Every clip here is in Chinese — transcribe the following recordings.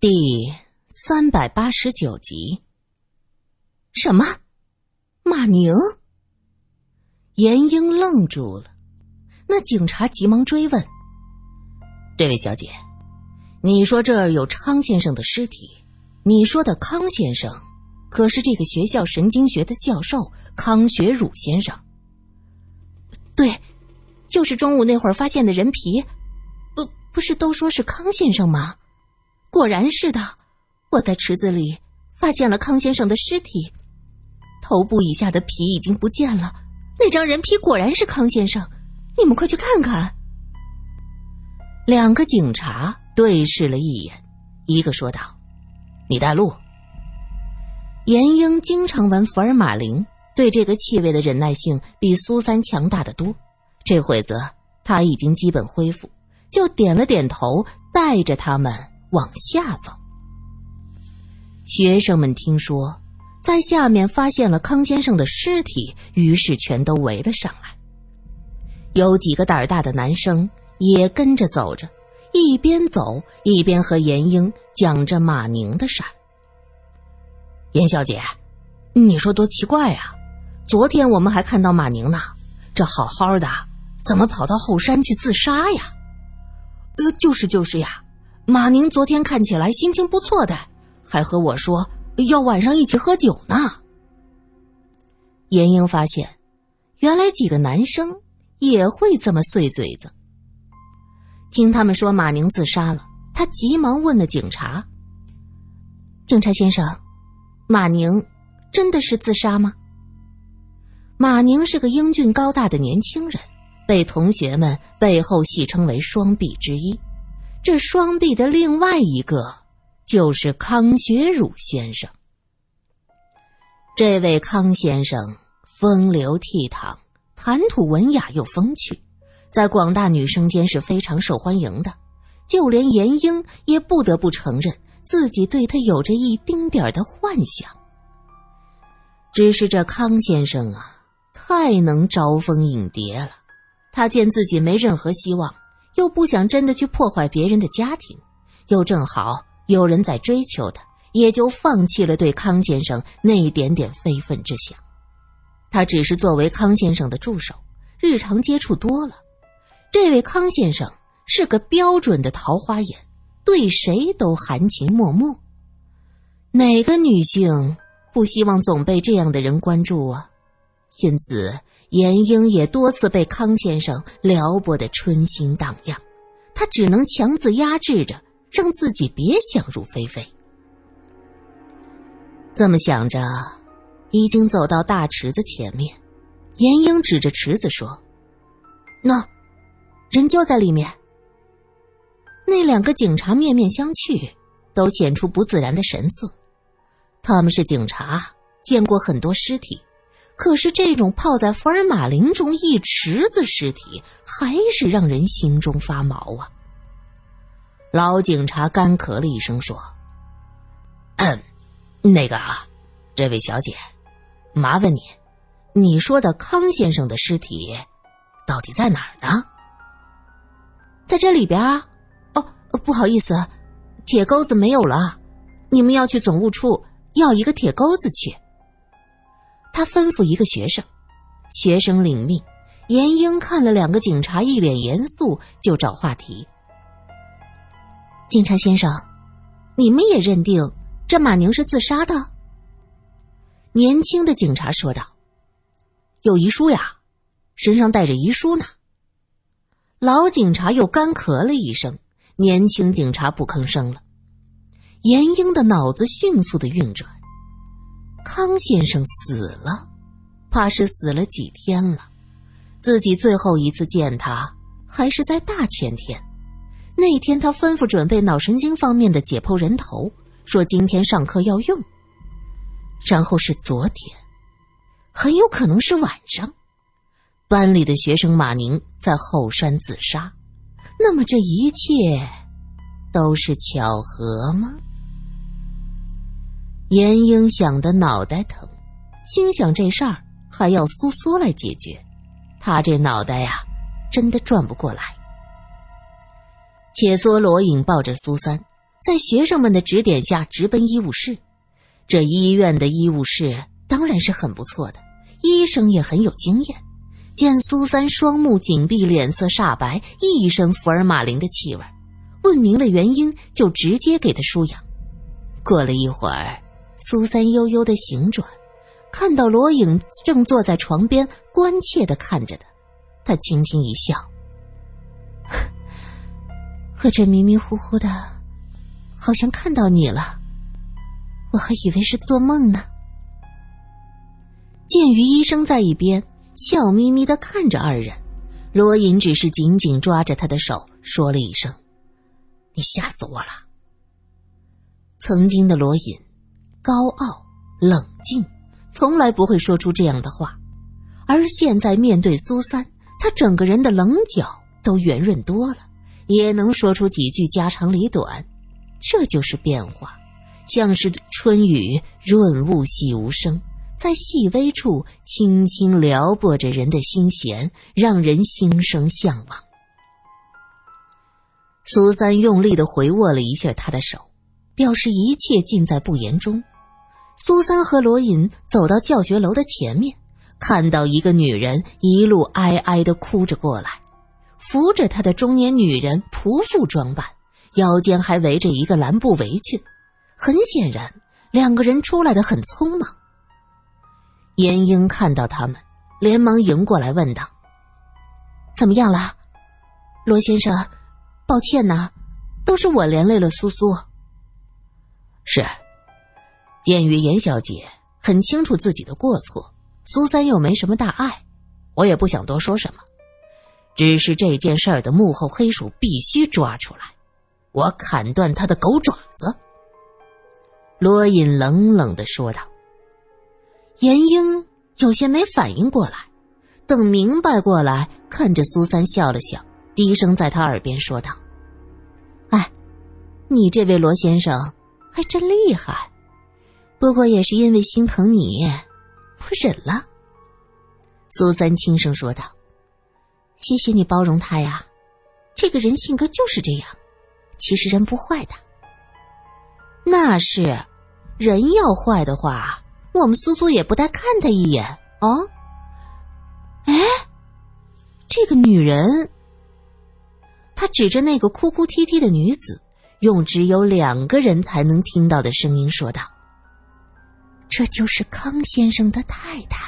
第三百八十九集。什么？马宁？严英愣住了。那警察急忙追问：“这位小姐，你说这儿有昌先生的尸体？你说的康先生，可是这个学校神经学的教授康学儒先生？”“对，就是中午那会儿发现的人皮。不，不是都说是康先生吗？”果然是的，我在池子里发现了康先生的尸体，头部以下的皮已经不见了。那张人皮果然是康先生，你们快去看看。两个警察对视了一眼，一个说道：“你带路。”严英经常玩福尔马林，对这个气味的忍耐性比苏三强大的多。这会子他已经基本恢复，就点了点头，带着他们。往下走，学生们听说在下面发现了康先生的尸体，于是全都围了上来。有几个胆儿大的男生也跟着走着，一边走一边和严英讲着马宁的事儿。严小姐，你说多奇怪啊！昨天我们还看到马宁呢，这好好的，怎么跑到后山去自杀呀？呃，就是就是呀。马宁昨天看起来心情不错的，还和我说要晚上一起喝酒呢。严英发现，原来几个男生也会这么碎嘴子。听他们说马宁自杀了，他急忙问了警察：“警察先生，马宁真的是自杀吗？”马宁是个英俊高大的年轻人，被同学们背后戏称为“双臂之一”。这双臂的另外一个就是康学儒先生。这位康先生风流倜傥，谈吐文雅又风趣，在广大女生间是非常受欢迎的。就连严英也不得不承认自己对他有着一丁点的幻想。只是这康先生啊，太能招蜂引蝶了。他见自己没任何希望。又不想真的去破坏别人的家庭，又正好有人在追求他，也就放弃了对康先生那一点点非分之想。他只是作为康先生的助手，日常接触多了。这位康先生是个标准的桃花眼，对谁都含情脉脉。哪个女性不希望总被这样的人关注啊？因此。严英也多次被康先生撩拨的春心荡漾，他只能强自压制着，让自己别想入非非。这么想着，已经走到大池子前面，严英指着池子说：“那，人就在里面。”那两个警察面面相觑，都显出不自然的神色。他们是警察，见过很多尸体。可是这种泡在福尔马林中一池子尸体，还是让人心中发毛啊！老警察干咳了一声说：“嗯那个啊，这位小姐，麻烦你，你说的康先生的尸体到底在哪儿呢？在这里边啊？哦，不好意思，铁钩子没有了，你们要去总务处要一个铁钩子去。”他吩咐一个学生，学生领命。严英看了两个警察一脸严肃，就找话题。警察先生，你们也认定这马宁是自杀的？年轻的警察说道：“有遗书呀，身上带着遗书呢。”老警察又干咳了一声，年轻警察不吭声了。严英的脑子迅速的运转。康先生死了，怕是死了几天了。自己最后一次见他还是在大前天，那天他吩咐准备脑神经方面的解剖人头，说今天上课要用。然后是昨天，很有可能是晚上，班里的学生马宁在后山自杀。那么这一切都是巧合吗？严英想的脑袋疼，心想这事儿还要苏苏来解决，他这脑袋呀，真的转不过来。且说罗隐抱着苏三，在学生们的指点下直奔医务室。这医院的医务室当然是很不错的，医生也很有经验。见苏三双目紧闭，脸色煞白，一身福尔马林的气味，问明了原因，就直接给他输氧。过了一会儿，苏三悠悠的醒转，看到罗颖正坐在床边，关切的看着他，他轻轻一笑。我这迷迷糊糊的，好像看到你了，我还以为是做梦呢。鉴于医生在一边笑眯眯的看着二人，罗隐只是紧紧抓着他的手，说了一声：“你吓死我了。”曾经的罗隐，高傲冷静，从来不会说出这样的话，而现在面对苏三，他整个人的棱角都圆润多了。也能说出几句家长里短，这就是变化，像是春雨润物细无声，在细微处轻轻撩拨着人的心弦，让人心生向往。苏三用力的回握了一下他的手，表示一切尽在不言中。苏三和罗隐走到教学楼的前面，看到一个女人一路哀哀的哭着过来。扶着他的中年女人，仆妇装扮，腰间还围着一个蓝布围裙。很显然，两个人出来的很匆忙。严英看到他们，连忙迎过来问道：“怎么样了，罗先生？抱歉呐，都是我连累了苏苏。”是，鉴于严小姐很清楚自己的过错，苏三又没什么大碍，我也不想多说什么。只是这件事儿的幕后黑手必须抓出来，我砍断他的狗爪子。”罗隐冷冷的说道。严英有些没反应过来，等明白过来，看着苏三笑了笑，低声在他耳边说道：“哎，你这位罗先生还真厉害，不过也是因为心疼你，我忍了。”苏三轻声说道。谢谢你包容他呀，这个人性格就是这样。其实人不坏的，那是人要坏的话，我们苏苏也不带看他一眼哦。哎，这个女人，他指着那个哭哭啼啼的女子，用只有两个人才能听到的声音说道：“这就是康先生的太太。”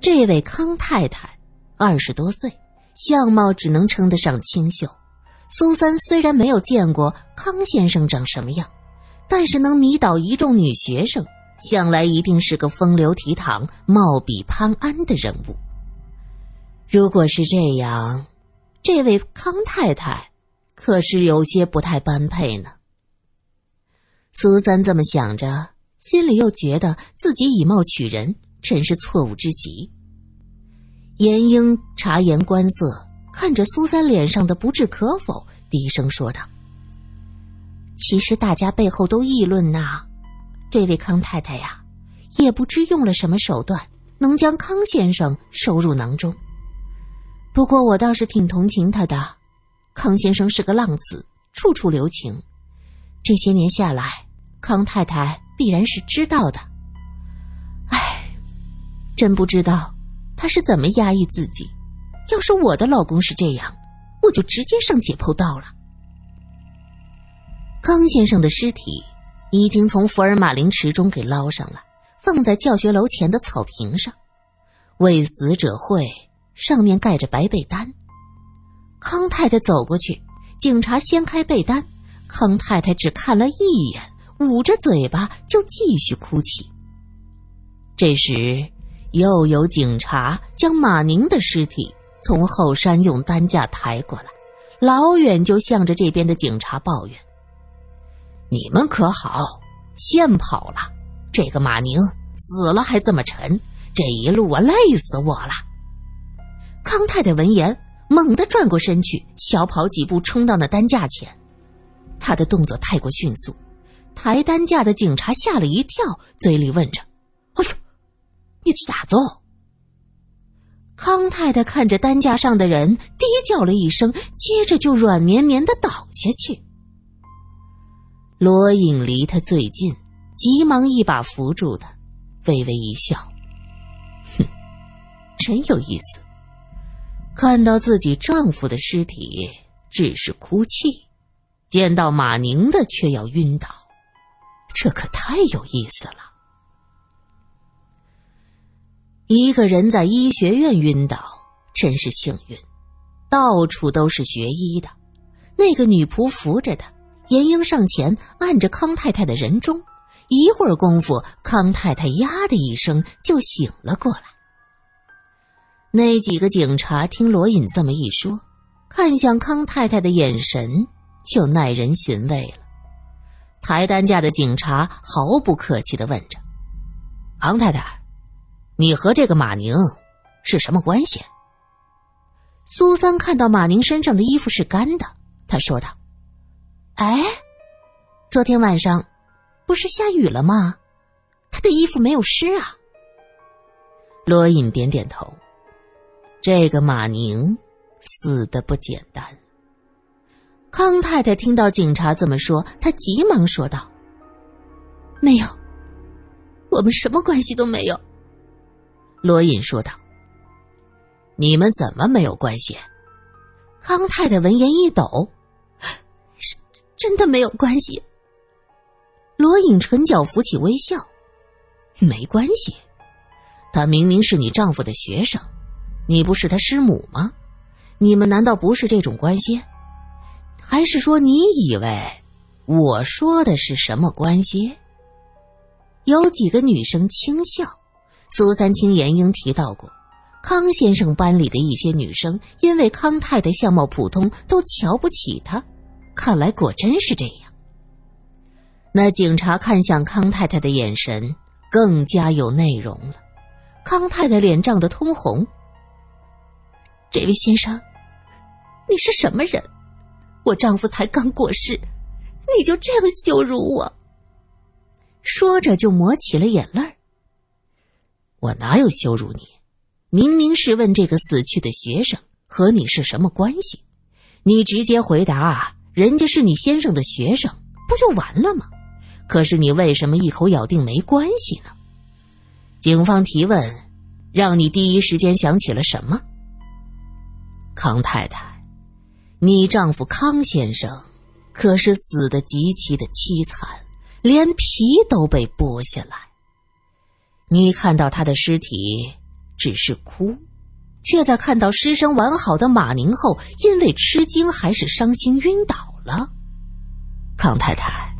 这位康太太二十多岁，相貌只能称得上清秀。苏三虽然没有见过康先生长什么样，但是能迷倒一众女学生，想来一定是个风流倜傥、貌比潘安的人物。如果是这样，这位康太太可是有些不太般配呢。苏三这么想着，心里又觉得自己以貌取人。真是错误之极。严英察言观色，看着苏三脸上的不置可否，低声说道：“其实大家背后都议论呐，这位康太太呀，也不知用了什么手段，能将康先生收入囊中。不过我倒是挺同情他的，康先生是个浪子，处处留情，这些年下来，康太太必然是知道的。”真不知道他是怎么压抑自己。要是我的老公是这样，我就直接上解剖道了。康先生的尸体已经从福尔马林池中给捞上来，放在教学楼前的草坪上。为死者会上面盖着白被单。康太太走过去，警察掀开被单，康太太只看了一眼，捂着嘴巴就继续哭泣。这时。又有警察将马宁的尸体从后山用担架抬过来，老远就向着这边的警察抱怨：“你们可好，先跑了！这个马宁死了还这么沉，这一路我累死我了。”康太太闻言，猛地转过身去，小跑几步冲到那担架前。他的动作太过迅速，抬担架的警察吓了一跳，嘴里问着：“哎呦！”你咋做？康太太看着担架上的人，低叫了一声，接着就软绵绵的倒下去。罗隐离他最近，急忙一把扶住他，微微一笑：“哼，真有意思。看到自己丈夫的尸体只是哭泣，见到马宁的却要晕倒，这可太有意思了。一个人在医学院晕倒，真是幸运。到处都是学医的。”那个女仆扶着他，严英上前按着康太太的人中，一会儿功夫，康太太呀的一声就醒了过来。那几个警察听罗隐这么一说，看向康太太的眼神就耐人寻味了。抬担架的警察毫不客气的问着：“康太太，你和这个马宁是什么关系？”苏三看到马宁身上的衣服是干的。他说道：“哎，昨天晚上不是下雨了吗？他的衣服没有湿啊。”罗隐点点头。这个马宁死的不简单。康太太听到警察这么说，她急忙说道：“没有，我们什么关系都没有。”罗隐说道：“你们怎么没有关系？”康太太闻言一抖。是真的没有关系。罗隐唇角浮起微笑，没关系。他明明是你丈夫的学生，你不是他师母吗？你们难道不是这种关系？还是说你以为我说的是什么关系？有几个女生轻笑。苏三听严英提到过，康先生班里的一些女生因为康太太相貌普通，都瞧不起她。看来果真是这样。那警察看向康太太的眼神更加有内容了。康太太脸涨得通红。这位先生，你是什么人？我丈夫才刚过世，你就这样羞辱我？说着就抹起了眼泪我哪有羞辱你？明明是问这个死去的学生和你是什么关系，你直接回答。人家是你先生的学生，不就完了吗？可是你为什么一口咬定没关系呢？警方提问，让你第一时间想起了什么？康太太，你丈夫康先生可是死的极其的凄惨，连皮都被剥下来。你看到他的尸体只是哭，却在看到尸身完好的马宁后，因为吃惊还是伤心晕倒。了，康太太，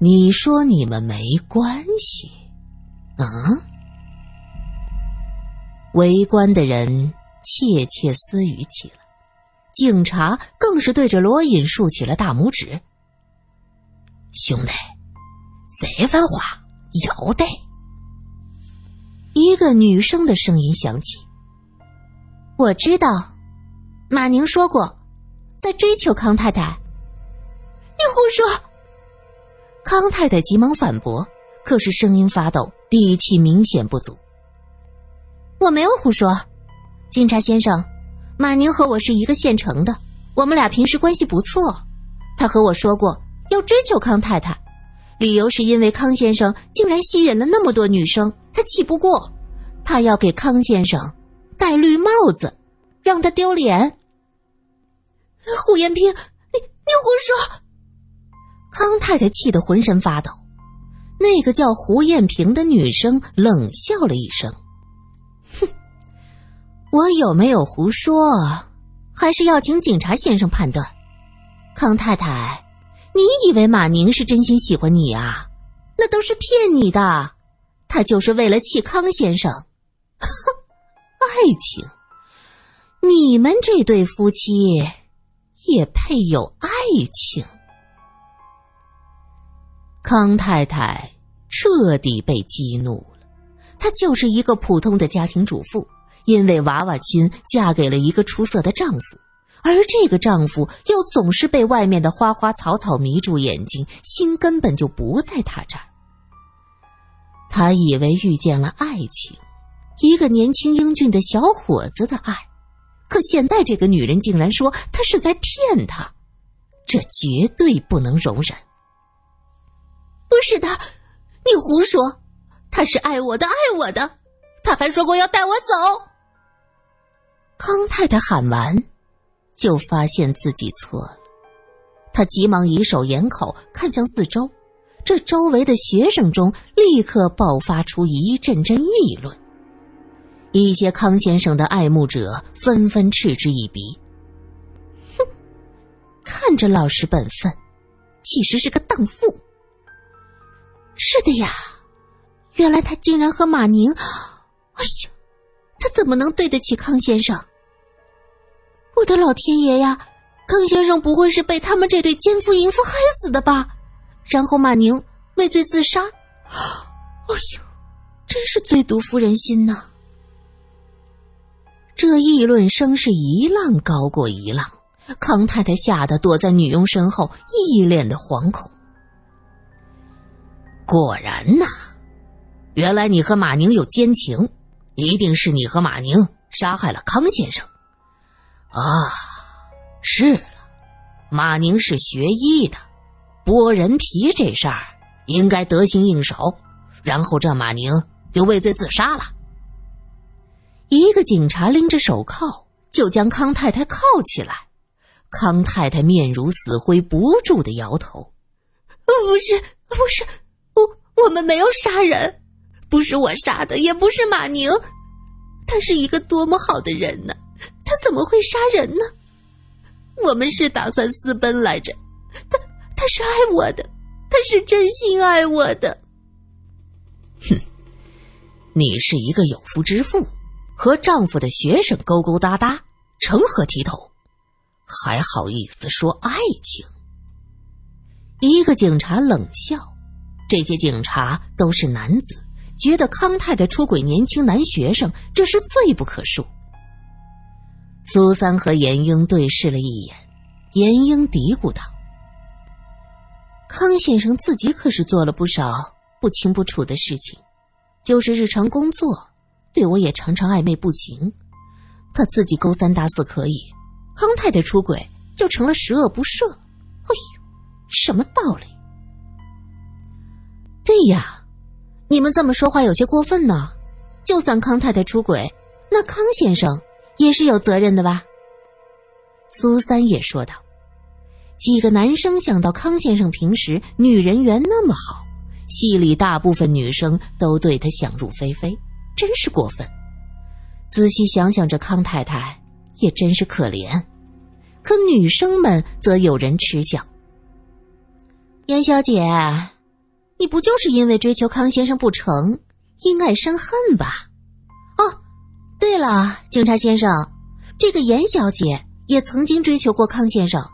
你说你们没关系，啊？围观的人窃窃私语起来，警察更是对着罗隐竖起了大拇指。兄弟，这番话要得。一个女生的声音响起：“我知道，马宁说过。”在追求康太太，你胡说！康太太急忙反驳，可是声音发抖，底气明显不足。我没有胡说，警察先生，马宁和我是一个县城的，我们俩平时关系不错。他和我说过要追求康太太，理由是因为康先生竟然吸引了那么多女生，他气不过，他要给康先生戴绿帽子，让他丢脸。胡延平，你你胡说！康太太气得浑身发抖。那个叫胡艳萍的女生冷笑了一声：“，我有没有胡说，还是要请警察先生判断。”康太太，你以为马宁是真心喜欢你啊？那都是骗你的，他就是为了气康先生。哼，爱情，你们这对夫妻。也配有爱情？康太太彻底被激怒了。她就是一个普通的家庭主妇，因为娃娃亲嫁给了一个出色的丈夫，而这个丈夫又总是被外面的花花草草迷住眼睛，心根本就不在她这儿。她以为遇见了爱情，一个年轻英俊的小伙子的爱。可现在这个女人竟然说他是在骗她，这绝对不能容忍。不是的，你胡说，他是爱我的，爱我的，他还说过要带我走。康太太喊完，就发现自己错了。她急忙以手掩口，看向四周。这周围的学生中立刻爆发出一阵阵议论。一些康先生的爱慕者纷纷嗤之以鼻。哼，看着老实本分，其实是个荡妇。是的呀，原来他竟然和马宁……哎呀，他怎么能对得起康先生？我的老天爷呀！康先生不会是被他们这对奸夫淫妇害死的吧？然后马宁畏罪自杀？哎呦，真是最毒妇人心呐！这议论声是一浪高过一浪，康太太吓得躲在女佣身后，一脸的惶恐。果然呐，原来你和马宁有奸情，一定是你和马宁杀害了康先生。啊，是了，马宁是学医的，剥人皮这事儿应该得心应手，然后这马宁就畏罪自杀了。一个警察拎着手铐就将康太太铐起来，康太太面如死灰，不住的摇头：“不是，不是，我我们没有杀人，不是我杀的，也不是马宁，他是一个多么好的人呢。”他怎么会杀人呢？我们是打算私奔来着。他他是爱我的，他是真心爱我的。哼，你是一个有夫之妇，和丈夫的学生勾勾搭搭，成何体统？还好意思说爱情？一个警察冷笑。这些警察都是男子，觉得康太太出轨年轻男学生，这是罪不可恕。苏三和严英对视了一眼，严英嘀咕道：“康先生自己可是做了不少不清不楚的事情，就是日常工作，对我也常常暧昧不行。他自己勾三搭四可以，康太太出轨就成了十恶不赦。哎呦，什么道理？对呀，你们这么说话有些过分呢。就算康太太出轨，那康先生……”也是有责任的吧？苏三也说道。几个男生想到康先生平时女人缘那么好，戏里大部分女生都对他想入非非，真是过分。仔细想想，这康太太也真是可怜。可女生们则有人嗤笑：“严小姐，你不就是因为追求康先生不成，因爱生恨吧？”对了，警察先生，这个严小姐也曾经追求过康先生，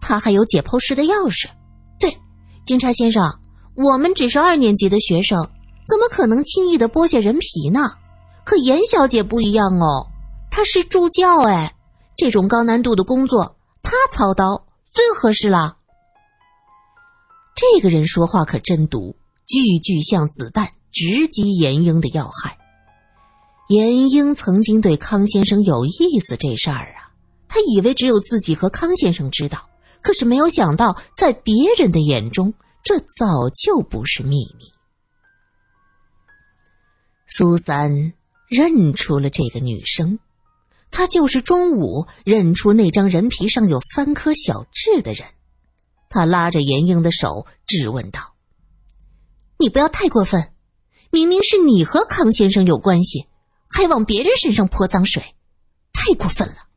她还有解剖室的钥匙。对，警察先生，我们只是二年级的学生，怎么可能轻易的剥下人皮呢？可严小姐不一样哦，她是助教哎，这种高难度的工作她操刀最合适了。这个人说话可真毒，句句像子弹，直击严英的要害。严英曾经对康先生有意思这事儿啊，他以为只有自己和康先生知道，可是没有想到，在别人的眼中，这早就不是秘密。苏三认出了这个女生，她就是中午认出那张人皮上有三颗小痣的人。他拉着严英的手质问道：“你不要太过分，明明是你和康先生有关系。”还往别人身上泼脏水，太过分了。